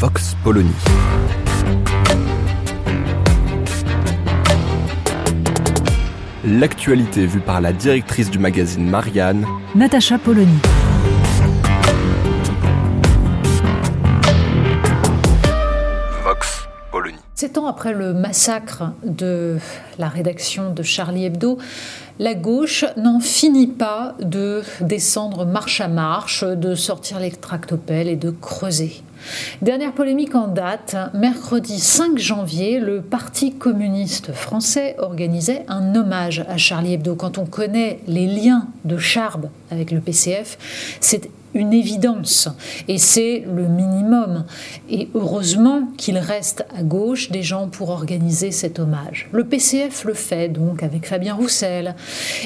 Vox Polony. L'actualité vue par la directrice du magazine Marianne, Natacha Polony. Vox Polony. Sept ans après le massacre de la rédaction de Charlie Hebdo, la gauche n'en finit pas de descendre marche à marche, de sortir les tractopelles et de creuser. Dernière polémique en date, mercredi 5 janvier, le Parti communiste français organisait un hommage à Charlie Hebdo. Quand on connaît les liens de Charb avec le PCF, c'est une évidence et c'est le minimum. Et heureusement qu'il reste à gauche des gens pour organiser cet hommage. Le PCF le fait donc avec Fabien Roussel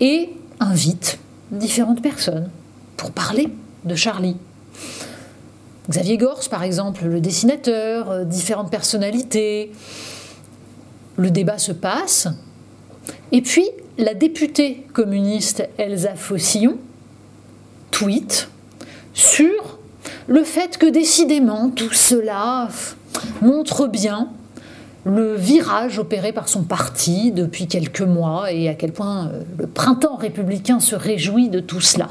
et invite différentes personnes pour parler de Charlie. Xavier Gors, par exemple, le dessinateur, euh, différentes personnalités. Le débat se passe. Et puis, la députée communiste Elsa Fossillon tweet sur le fait que décidément tout cela montre bien le virage opéré par son parti depuis quelques mois et à quel point euh, le printemps républicain se réjouit de tout cela.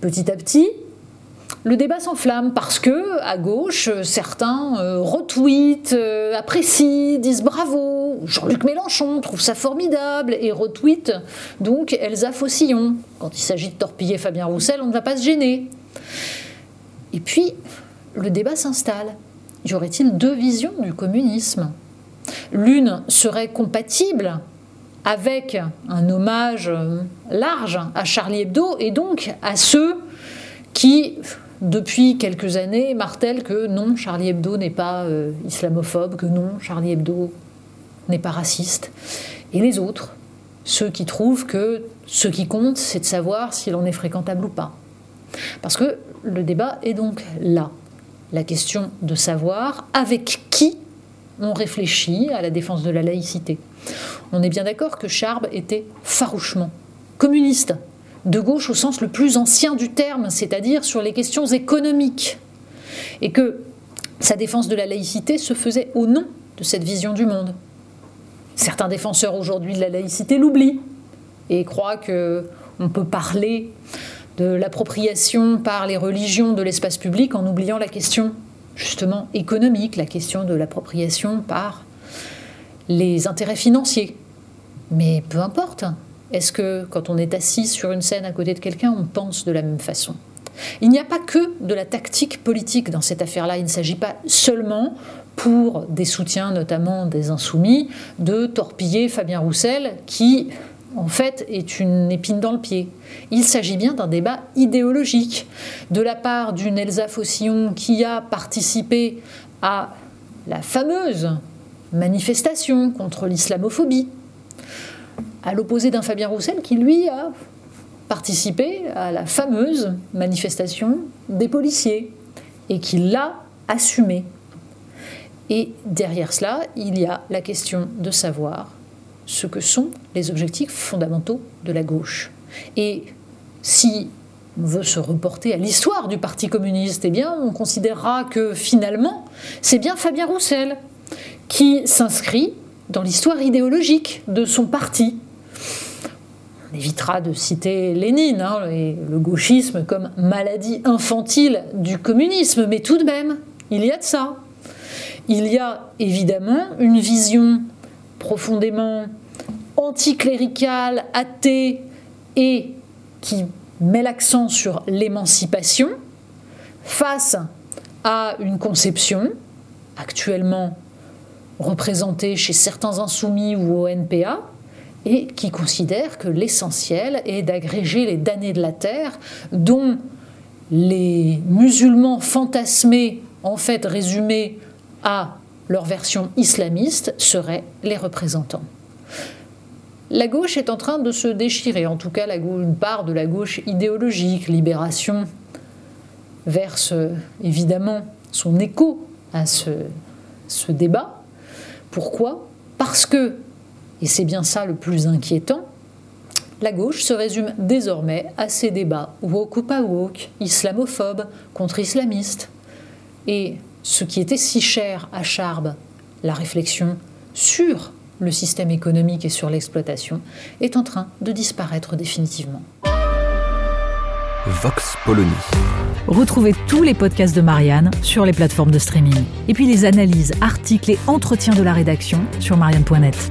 Petit à petit, le débat s'enflamme parce que, à gauche, certains euh, retweetent, euh, apprécient, disent bravo. Jean-Luc Mélenchon trouve ça formidable et retweet donc Elsa Fossillon. Quand il s'agit de torpiller Fabien Roussel, on ne va pas se gêner. Et puis, le débat s'installe. Y aurait-il deux visions du communisme? L'une serait compatible avec un hommage large à Charlie Hebdo et donc à ceux qui depuis quelques années, martèle que non, Charlie Hebdo n'est pas euh, islamophobe, que non, Charlie Hebdo n'est pas raciste. Et les autres, ceux qui trouvent que ce qui compte, c'est de savoir s'il en est fréquentable ou pas. Parce que le débat est donc là. La question de savoir avec qui on réfléchit à la défense de la laïcité. On est bien d'accord que Charb était farouchement communiste, de gauche au sens le plus ancien du terme, c'est-à-dire sur les questions économiques. Et que sa défense de la laïcité se faisait au nom de cette vision du monde. Certains défenseurs aujourd'hui de la laïcité l'oublient et croient que on peut parler de l'appropriation par les religions de l'espace public en oubliant la question justement économique, la question de l'appropriation par les intérêts financiers. Mais peu importe, est-ce que quand on est assis sur une scène à côté de quelqu'un, on pense de la même façon? Il n'y a pas que de la tactique politique dans cette affaire-là. Il ne s'agit pas seulement pour des soutiens, notamment des insoumis, de torpiller Fabien Roussel, qui en fait est une épine dans le pied. Il s'agit bien d'un débat idéologique de la part d'une Elsa Fossillon qui a participé à la fameuse manifestation contre l'islamophobie à l'opposé d'un Fabien Roussel qui, lui, a participé à la fameuse manifestation des policiers et qui l'a assumé. Et derrière cela, il y a la question de savoir ce que sont les objectifs fondamentaux de la gauche. Et si on veut se reporter à l'histoire du Parti communiste, eh bien, on considérera que finalement, c'est bien Fabien Roussel qui s'inscrit dans l'histoire idéologique de son parti on évitera de citer Lénine hein, et le gauchisme comme maladie infantile du communisme, mais tout de même, il y a de ça. Il y a évidemment une vision profondément anticléricale, athée et qui met l'accent sur l'émancipation face à une conception actuellement représentée chez certains insoumis ou au NPA et qui considère que l'essentiel est d'agréger les damnés de la terre dont les musulmans fantasmés, en fait résumés à leur version islamiste, seraient les représentants. La gauche est en train de se déchirer, en tout cas une part de la gauche idéologique, libération, verse évidemment son écho à ce, ce débat. Pourquoi? Parce que, et c'est bien ça le plus inquiétant, la gauche se résume désormais à ces débats woke ou pas woke, islamophobe contre islamiste. Et ce qui était si cher à Charb, la réflexion sur le système économique et sur l'exploitation, est en train de disparaître définitivement. Vox Polony. Retrouvez tous les podcasts de Marianne sur les plateformes de streaming. Et puis les analyses, articles et entretiens de la rédaction sur marianne.net.